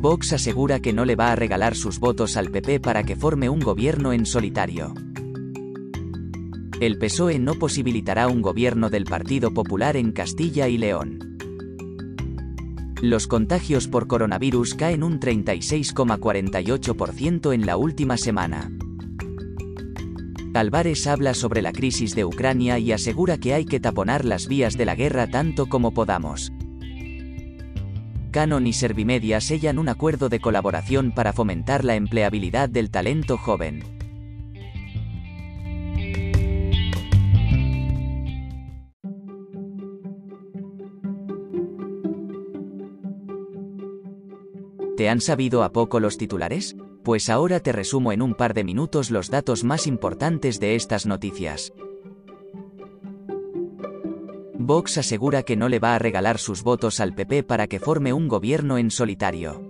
Vox asegura que no le va a regalar sus votos al PP para que forme un gobierno en solitario. El PSOE no posibilitará un gobierno del Partido Popular en Castilla y León. Los contagios por coronavirus caen un 36,48% en la última semana. Álvarez habla sobre la crisis de Ucrania y asegura que hay que taponar las vías de la guerra tanto como podamos. Canon y Servimedia sellan un acuerdo de colaboración para fomentar la empleabilidad del talento joven. ¿Te han sabido a poco los titulares? Pues ahora te resumo en un par de minutos los datos más importantes de estas noticias. Vox asegura que no le va a regalar sus votos al PP para que forme un gobierno en solitario.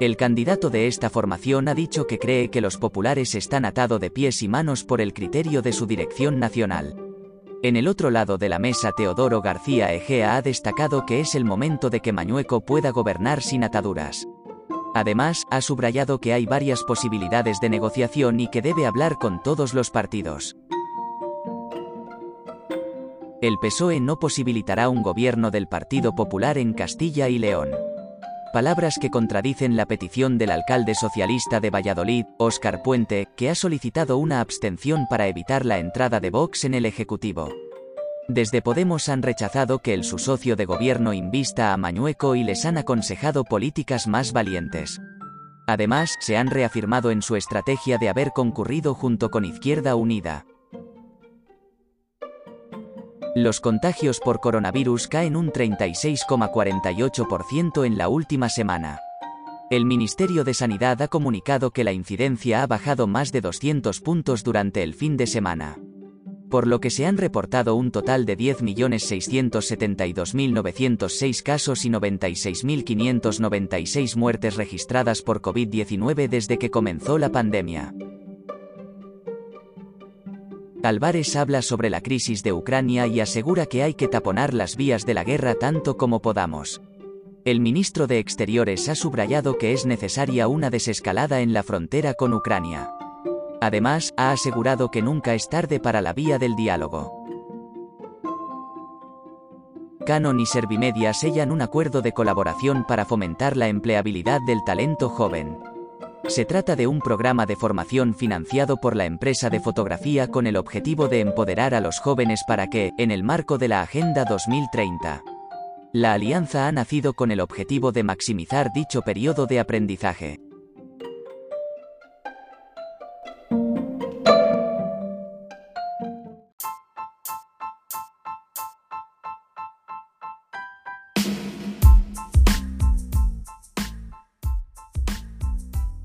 El candidato de esta formación ha dicho que cree que los populares están atados de pies y manos por el criterio de su dirección nacional. En el otro lado de la mesa Teodoro García Egea ha destacado que es el momento de que Mañueco pueda gobernar sin ataduras. Además, ha subrayado que hay varias posibilidades de negociación y que debe hablar con todos los partidos. El PSOE no posibilitará un gobierno del Partido Popular en Castilla y León. Palabras que contradicen la petición del alcalde socialista de Valladolid, Óscar Puente, que ha solicitado una abstención para evitar la entrada de Vox en el Ejecutivo. Desde Podemos han rechazado que el su socio de gobierno invista a Mañueco y les han aconsejado políticas más valientes. Además, se han reafirmado en su estrategia de haber concurrido junto con Izquierda Unida. Los contagios por coronavirus caen un 36,48% en la última semana. El Ministerio de Sanidad ha comunicado que la incidencia ha bajado más de 200 puntos durante el fin de semana. Por lo que se han reportado un total de 10.672.906 casos y 96.596 muertes registradas por COVID-19 desde que comenzó la pandemia. Álvarez habla sobre la crisis de Ucrania y asegura que hay que taponar las vías de la guerra tanto como podamos. El ministro de Exteriores ha subrayado que es necesaria una desescalada en la frontera con Ucrania. Además, ha asegurado que nunca es tarde para la vía del diálogo. Canon y Servimedia sellan un acuerdo de colaboración para fomentar la empleabilidad del talento joven. Se trata de un programa de formación financiado por la empresa de fotografía con el objetivo de empoderar a los jóvenes para que, en el marco de la Agenda 2030, la alianza ha nacido con el objetivo de maximizar dicho periodo de aprendizaje.